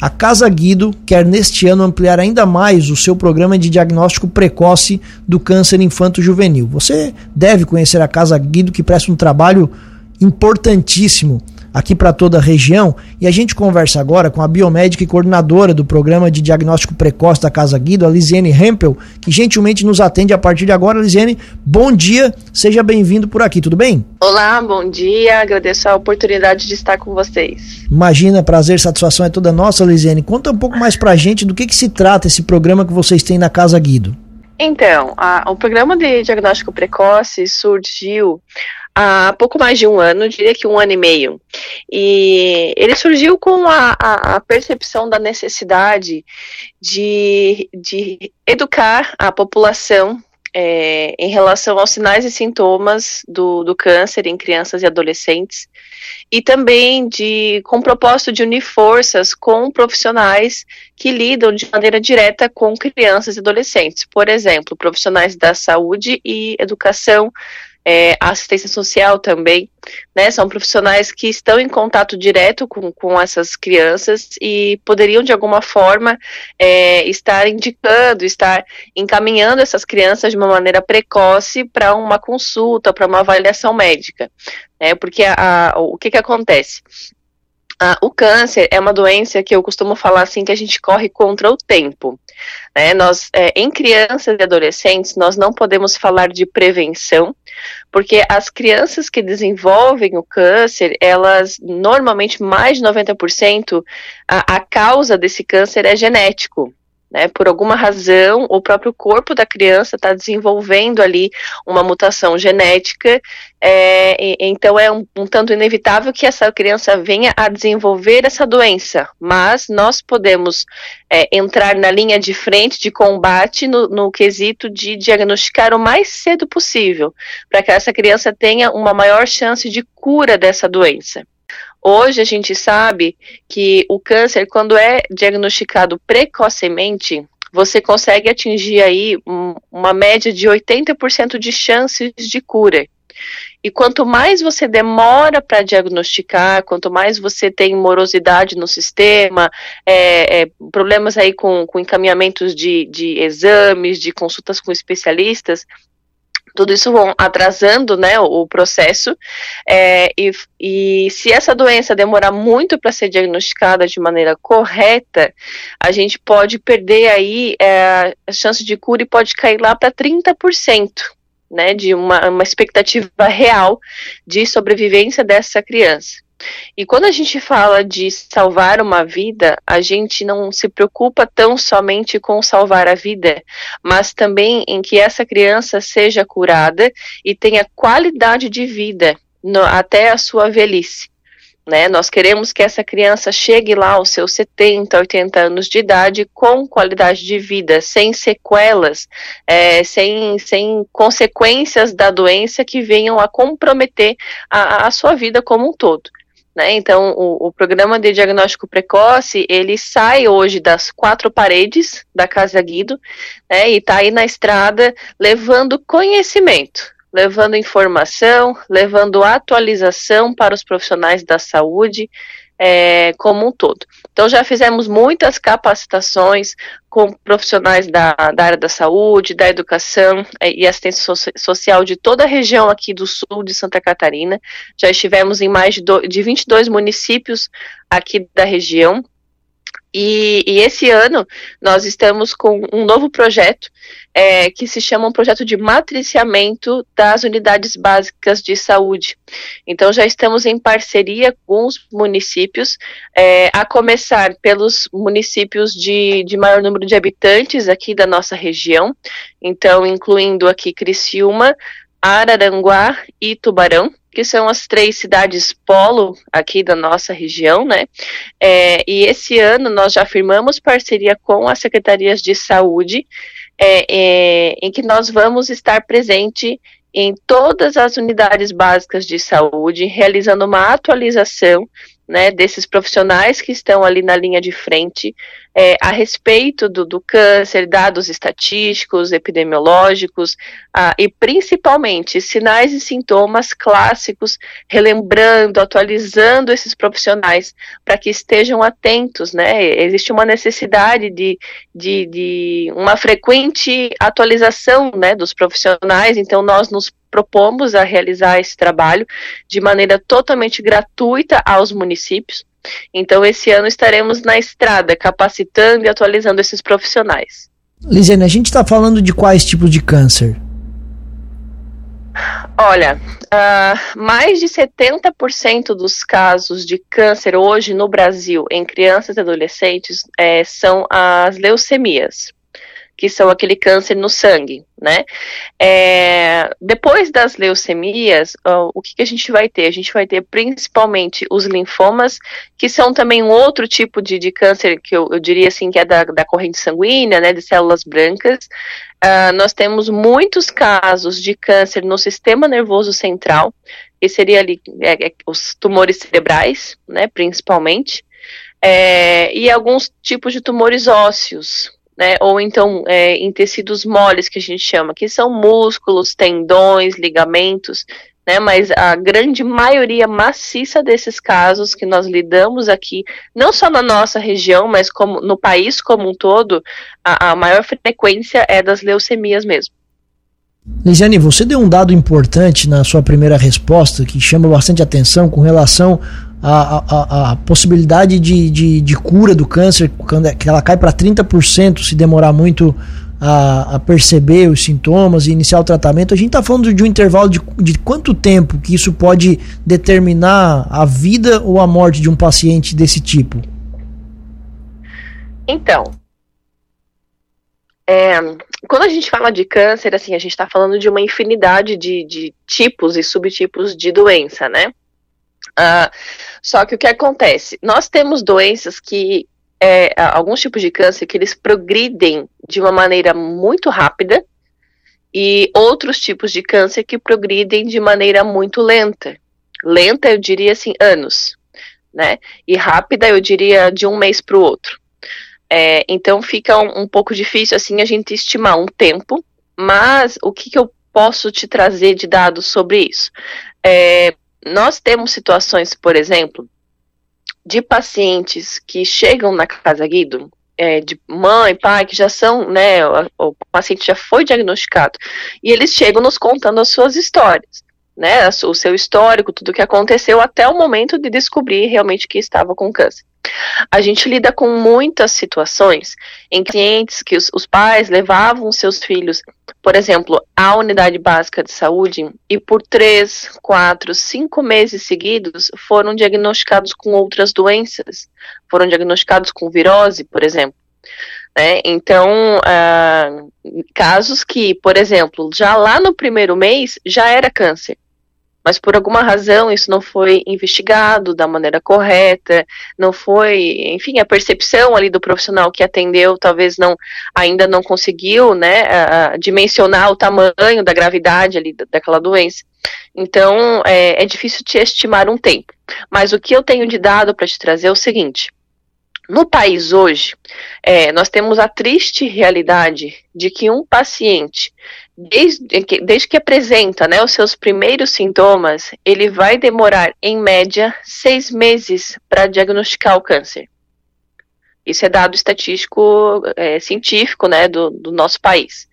A Casa Guido quer neste ano ampliar ainda mais o seu programa de diagnóstico precoce do câncer infanto-juvenil. Você deve conhecer a Casa Guido, que presta um trabalho importantíssimo aqui para toda a região. E a gente conversa agora com a biomédica e coordenadora do programa de diagnóstico precoce da Casa Guido, a Lisiane Hempel, que gentilmente nos atende a partir de agora. Lisiane, bom dia, seja bem-vindo por aqui, tudo bem? Olá, bom dia, agradeço a oportunidade de estar com vocês. Imagina, prazer, satisfação é toda nossa, Lisiane. Conta um pouco mais pra gente do que, que se trata esse programa que vocês têm na Casa Guido. Então, a, o programa de diagnóstico precoce surgiu há pouco mais de um ano, diria que um ano e meio. E ele surgiu com a, a, a percepção da necessidade de, de educar a população é, em relação aos sinais e sintomas do, do câncer em crianças e adolescentes e também de com o propósito de unir forças com profissionais que lidam de maneira direta com crianças e adolescentes, por exemplo, profissionais da saúde e educação, é, assistência social também, né? São profissionais que estão em contato direto com, com essas crianças e poderiam, de alguma forma, é, estar indicando, estar encaminhando essas crianças de uma maneira precoce para uma consulta, para uma avaliação médica. Né? Porque a, a, o que, que acontece? Ah, o câncer é uma doença que eu costumo falar assim que a gente corre contra o tempo. Né? Nós, é, em crianças e adolescentes, nós não podemos falar de prevenção, porque as crianças que desenvolvem o câncer, elas normalmente mais de 90% a, a causa desse câncer é genético. Né, por alguma razão, o próprio corpo da criança está desenvolvendo ali uma mutação genética, é, e, então é um, um, tanto inevitável que essa criança venha a desenvolver essa doença, mas nós podemos é, entrar na linha de frente de combate no, no quesito de diagnosticar o mais cedo possível, para que essa criança tenha uma maior chance de cura dessa doença. Hoje a gente sabe que o câncer, quando é diagnosticado precocemente, você consegue atingir aí uma média de 80% de chances de cura. E quanto mais você demora para diagnosticar, quanto mais você tem morosidade no sistema, é, é, problemas aí com, com encaminhamentos de, de exames, de consultas com especialistas, tudo isso vão atrasando né, o, processo. É, e, e se essa doença demorar muito para ser diagnosticada de maneira correta, a gente pode perder aí é, a chance de cura e pode cair lá para 30%. Né, de uma, uma expectativa real de sobrevivência dessa criança. E quando a gente fala de salvar uma vida, a gente não se preocupa tão somente com salvar a vida, mas também em que essa criança seja curada e tenha qualidade de vida no, até a sua velhice. Né? Nós queremos que essa criança chegue lá aos seus 70, 80 anos de idade com qualidade de vida, sem sequelas, é, sem, sem consequências da doença que venham a comprometer a, a sua vida como um todo. Né? Então, o, o, programa de diagnóstico precoce, ele sai hoje das quatro paredes da Casa Guido, né, e está aí na estrada levando conhecimento, levando informação, levando atualização para os profissionais da saúde, é, como um todo. Então, já fizemos muitas capacitações com profissionais da, da área da saúde, da educação é, e assistência so social de toda a região aqui do sul de Santa Catarina. Já estivemos em mais de, do, de 22 municípios aqui da região. E, e, esse ano nós estamos com um novo projeto é, que se chama um projeto de matriciamento das unidades básicas de saúde. Então já estamos em parceria com os municípios, é, a começar pelos municípios de, de maior número de habitantes aqui da nossa região, então incluindo aqui Criciúma, Araranguá e Tubarão que são as três cidades polo aqui da nossa região, né? É, e esse ano nós já firmamos parceria com as secretarias de saúde, é, é, em que nós vamos estar presente em todas as unidades básicas de saúde, realizando uma atualização né, desses profissionais que estão ali na linha de frente é, a respeito do, do, câncer, dados estatísticos, epidemiológicos ah, e principalmente sinais e sintomas clássicos, relembrando, atualizando esses profissionais para que estejam atentos, né? Existe uma necessidade de, de, de uma frequente atualização, né, dos profissionais. Então nós nos propomos a realizar esse trabalho de maneira totalmente gratuita aos municípios. Então, esse ano estaremos na estrada, capacitando e atualizando esses profissionais. Lisiane, a gente está falando de quais tipos de câncer? Olha, uh, mais de 70% dos casos de câncer hoje no Brasil em crianças e adolescentes é, são as leucemias que são aquele câncer no sangue, né? É, depois das leucemias, o que, que, a gente vai ter? A gente vai ter principalmente os linfomas, que são também um outro tipo de, de câncer que eu, eu, diria assim que é da, da corrente sanguínea, né, de células brancas. Uh, nós temos muitos casos de câncer no sistema nervoso central, que seria ali é, é, os tumores cerebrais, né, principalmente. É, e alguns tipos de tumores ósseos, né, ou então é, em tecidos moles, que a gente chama, que são músculos, tendões, ligamentos, né, mas a grande maioria maciça desses casos que nós lidamos aqui, não só na nossa região, mas como no país como um todo, a, a maior frequência é das leucemias mesmo. Lisiane, você deu um dado importante na sua primeira resposta que chama bastante atenção com relação à, à, à possibilidade de, de, de, cura do câncer, quando é, que ela cai para 30% se demorar muito a, a, perceber os sintomas e iniciar o tratamento. A gente está falando de um intervalo de, de quanto tempo que isso pode determinar a vida ou a morte de um paciente desse tipo? Então, é, quando a gente fala de câncer, assim, a gente está falando de uma infinidade de, de, tipos e subtipos de doença, né? Uh, só que o que acontece? Nós temos doenças que, é, alguns tipos de câncer que eles progridem de uma maneira muito rápida e outros tipos de câncer que progridem de maneira muito lenta. Lenta, eu diria assim, anos, né? E rápida, eu diria de um mês para o outro. É, então fica um, um, pouco difícil assim a gente estimar um tempo, mas o que, que eu posso te trazer de dados sobre isso? É, nós temos situações, por exemplo, de pacientes que chegam na Casa Guido, é, de mãe, pai, que já são, né, o, o paciente já foi diagnosticado, e eles chegam nos contando as suas histórias né, o seu histórico, tudo o que aconteceu até o momento de descobrir realmente que estava com câncer. A gente lida com muitas situações em clientes que os, os pais levavam seus filhos, por exemplo, à unidade básica de saúde e por três, quatro, cinco meses seguidos foram diagnosticados com outras doenças, foram diagnosticados com virose, por exemplo. Né? Então, ah, casos que, por exemplo, já lá no primeiro mês já era câncer mas por alguma razão isso não foi investigado da maneira correta, não foi, enfim, a percepção ali do profissional que atendeu talvez não ainda não conseguiu, né, dimensionar o tamanho da gravidade ali daquela doença. Então é, é difícil te estimar um tempo. Mas o que eu tenho de dado para te trazer é o seguinte: no país hoje, é, nós temos a triste realidade de que um paciente desde que, desde que apresenta né, os seus primeiros sintomas, ele vai demorar, em média, seis meses para diagnosticar o câncer. Isso é dado estatístico é, científico né, do, do nosso país.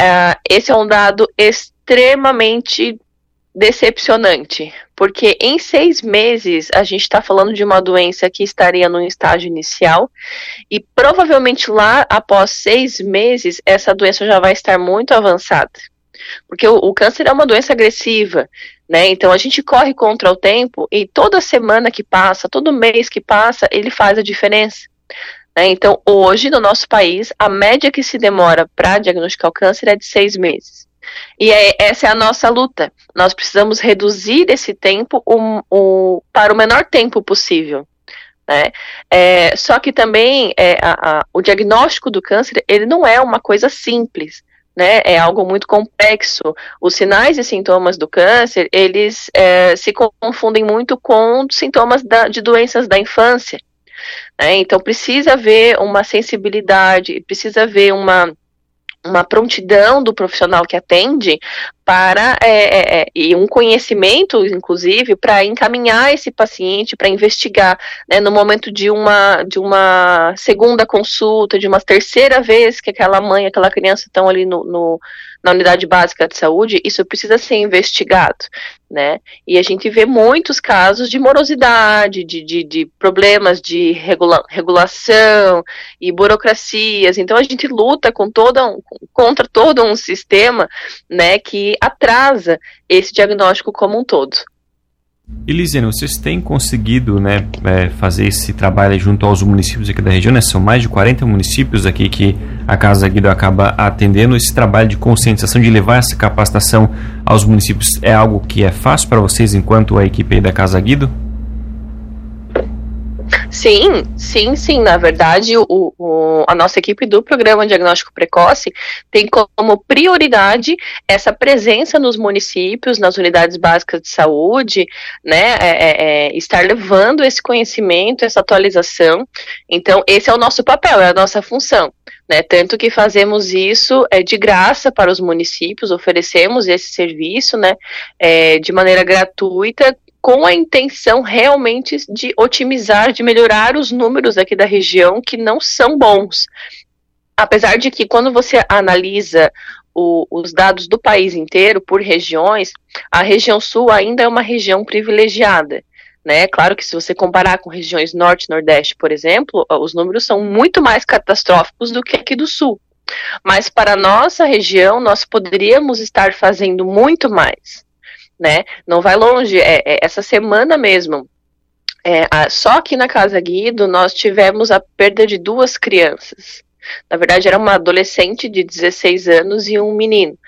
Uh, esse é um dado extremamente decepcionante, porque em seis meses a gente está falando de uma doença que estaria no estágio inicial e provavelmente lá após seis meses essa doença já vai estar muito avançada, porque o, o câncer é uma doença agressiva, né? Então a gente corre contra o tempo e toda semana que passa, todo mês que passa, ele faz a diferença. Né? Então hoje no nosso país a média que se demora para diagnosticar o câncer é de seis meses. E é, essa é a nossa luta. Nós precisamos reduzir esse tempo um, um, para o menor tempo possível. Né? É, só que também é, a, a, o diagnóstico do câncer ele não é uma coisa simples. né, é algo muito complexo. Os sinais e sintomas do câncer, eles é, se confundem muito com sintomas da, de doenças da infância. Né? Então, precisa haver uma sensibilidade, precisa haver uma uma prontidão do profissional que atende para é, é, é e um conhecimento, inclusive, para encaminhar esse paciente para investigar, né, no momento de uma de uma segunda consulta, de uma terceira vez que aquela mãe, aquela criança estão ali no, no na unidade básica de saúde, isso precisa ser investigado, né? E a gente vê muitos casos de morosidade, de, de, de problemas de regula regulação e burocracias. Então a gente luta com toda um, contra todo um sistema, né, que atrasa esse diagnóstico como um todo. Elisiane, vocês têm conseguido né, é, fazer esse trabalho junto aos municípios aqui da região, né? São mais de 40 municípios aqui que a Casa Guido acaba atendendo. Esse trabalho de conscientização, de levar essa capacitação aos municípios, é algo que é fácil para vocês enquanto a equipe da Casa Guido? Sim, sim, sim. Na verdade, o, o, a nossa equipe do programa Diagnóstico Precoce tem como prioridade essa presença nos municípios, nas unidades básicas de saúde, né? É, é, é, estar levando esse conhecimento, essa atualização. Então, esse é o nosso papel, é a nossa função. Né, tanto que fazemos isso é, de graça para os municípios, oferecemos esse serviço né, é, de maneira gratuita, com a intenção realmente de otimizar, de melhorar os números aqui da região que não são bons. Apesar de que quando você analisa o, os dados do país inteiro por regiões, a região sul ainda é uma região privilegiada. Né? Claro que se você comparar com regiões norte e nordeste, por exemplo, os números são muito mais catastróficos do que aqui do sul. Mas para a nossa região, nós poderíamos estar fazendo muito mais né? Não vai longe, é, é essa semana mesmo. É, a, só aqui na Casa Guido nós tivemos a perda de duas crianças. Na verdade, era uma adolescente de 16 anos e um menino,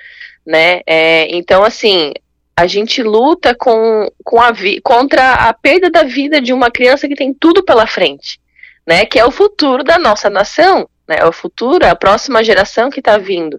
né? É, então, assim, a gente luta com, com a contra a perda da vida de uma criança que tem tudo pela frente, né? Que é o futuro da nossa nação né, é o futuro, é a próxima geração que está vindo.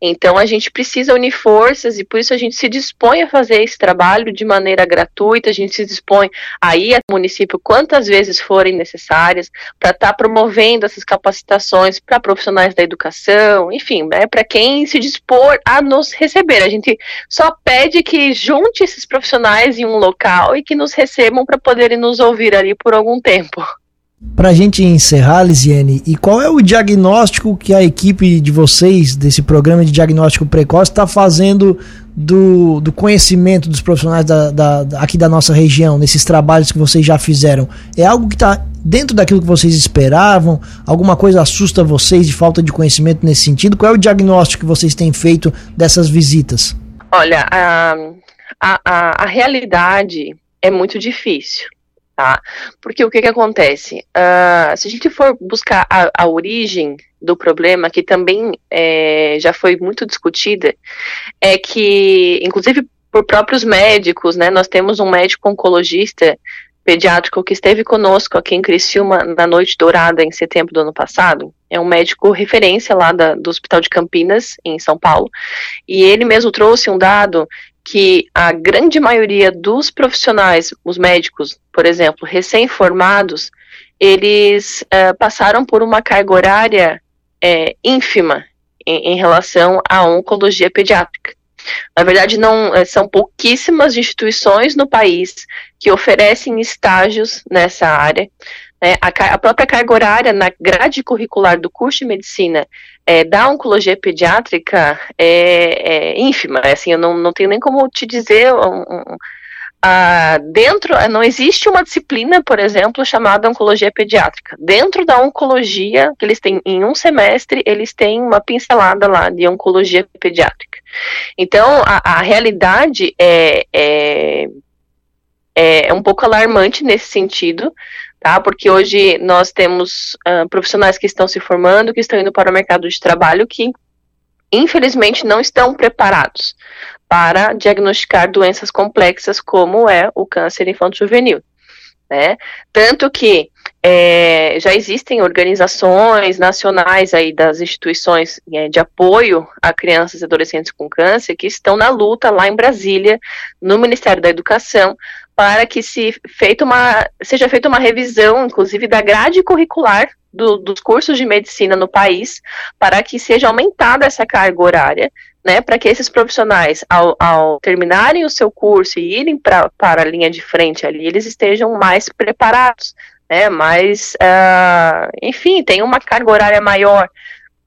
Então a gente precisa unir forças e por isso a gente se dispõe a fazer esse trabalho de maneira gratuita, a gente se dispõe a ir ao município quantas vezes forem necessárias para estar tá promovendo essas capacitações para profissionais da educação, enfim, né, para quem se dispor a nos receber. A gente só pede que junte esses profissionais em um local e que nos recebam para poderem nos ouvir ali por algum tempo. Para a gente encerrar, Lisiane, e qual é o diagnóstico que a equipe de vocês, desse programa de diagnóstico precoce, está fazendo do, do conhecimento dos profissionais da, da, aqui da nossa região, nesses trabalhos que vocês já fizeram? É algo que está dentro daquilo que vocês esperavam? Alguma coisa assusta vocês de falta de conhecimento nesse sentido? Qual é o diagnóstico que vocês têm feito dessas visitas? Olha, a, a, a realidade é muito difícil tá? Porque o que que acontece? Uh, se a gente for buscar a, a origem do problema, que também é, já foi muito discutida, é que, inclusive por próprios médicos, né, nós temos um médico oncologista pediátrico que esteve conosco aqui em Criciúma na Noite Dourada em setembro do ano passado. É um médico referência lá da, do Hospital de Campinas, em São Paulo, e ele mesmo trouxe um dado que a grande maioria dos profissionais, os médicos, por exemplo, recém-formados, eles uh, passaram por uma carga horária é, ínfima em, em, relação à oncologia pediátrica. Na verdade, não eh, são pouquíssimas instituições no país que oferecem estágios nessa área. Né? A, a, própria carga horária na grade curricular do curso de medicina é, da oncologia pediátrica é, é, ínfima. É assim, eu não, não tenho nem como te dizer. Um, um, a, dentro, não existe uma disciplina, por exemplo, chamada oncologia pediátrica. Dentro da oncologia, que eles têm em um semestre, eles têm uma pincelada lá de oncologia pediátrica. Então, a, a realidade é, é, é um pouco alarmante nesse sentido, tá? Porque hoje nós temos uh, profissionais que estão se formando, que estão indo para o mercado de trabalho, que infelizmente não estão preparados para diagnosticar doenças complexas como é o câncer infanto-juvenil, né? Tanto que é, já existem organizações nacionais aí das instituições é, de apoio a crianças e adolescentes com câncer que estão na luta lá em Brasília, no Ministério da Educação, para que se feita uma, seja feita uma revisão, inclusive, da grade curricular do, dos cursos de medicina no país, para que seja aumentada essa carga horária, né, para que esses profissionais, ao, ao, terminarem o seu curso e irem pra, para a linha de frente ali, eles estejam mais preparados, né, mais, uh, enfim, tem uma carga horária maior,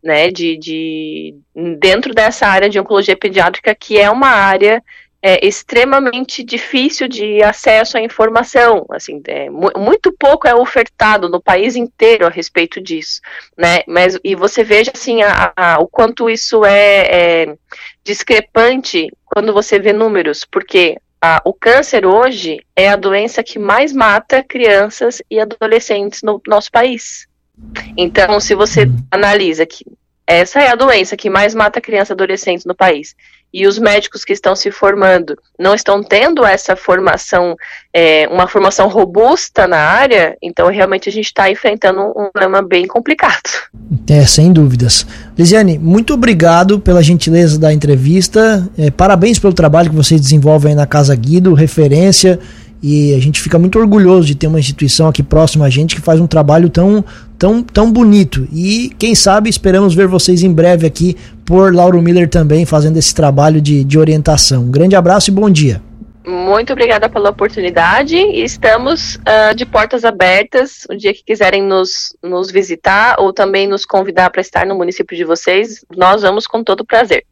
né, de, de, dentro dessa área de oncologia pediátrica, que é uma área é extremamente difícil de acesso à informação, assim, é, muito pouco é ofertado no país inteiro a respeito disso, né, mas, e você veja, assim, a, a, o quanto isso é, é, discrepante quando você vê números, porque a, o câncer hoje é a doença que mais mata crianças e adolescentes no nosso país. Então, se você analisa que essa é a doença que mais mata crianças e adolescentes no país e os médicos que estão se formando não estão tendo essa formação, é, uma formação robusta na área, então realmente a gente está enfrentando um problema bem complicado. É, sem dúvidas. Lisiane, muito obrigado pela gentileza da entrevista, é, parabéns pelo trabalho que vocês desenvolvem na Casa Guido, referência e a gente fica muito orgulhoso de ter uma instituição aqui próxima a gente que faz um trabalho tão, tão, tão bonito. E quem sabe esperamos ver vocês em breve aqui por Lauro Miller também fazendo esse trabalho de, de orientação. Um grande abraço e bom dia. Muito obrigada pela oportunidade. Estamos uh, de portas abertas. O dia que quiserem nos, nos visitar ou também nos convidar para estar no município de vocês, nós vamos com todo prazer.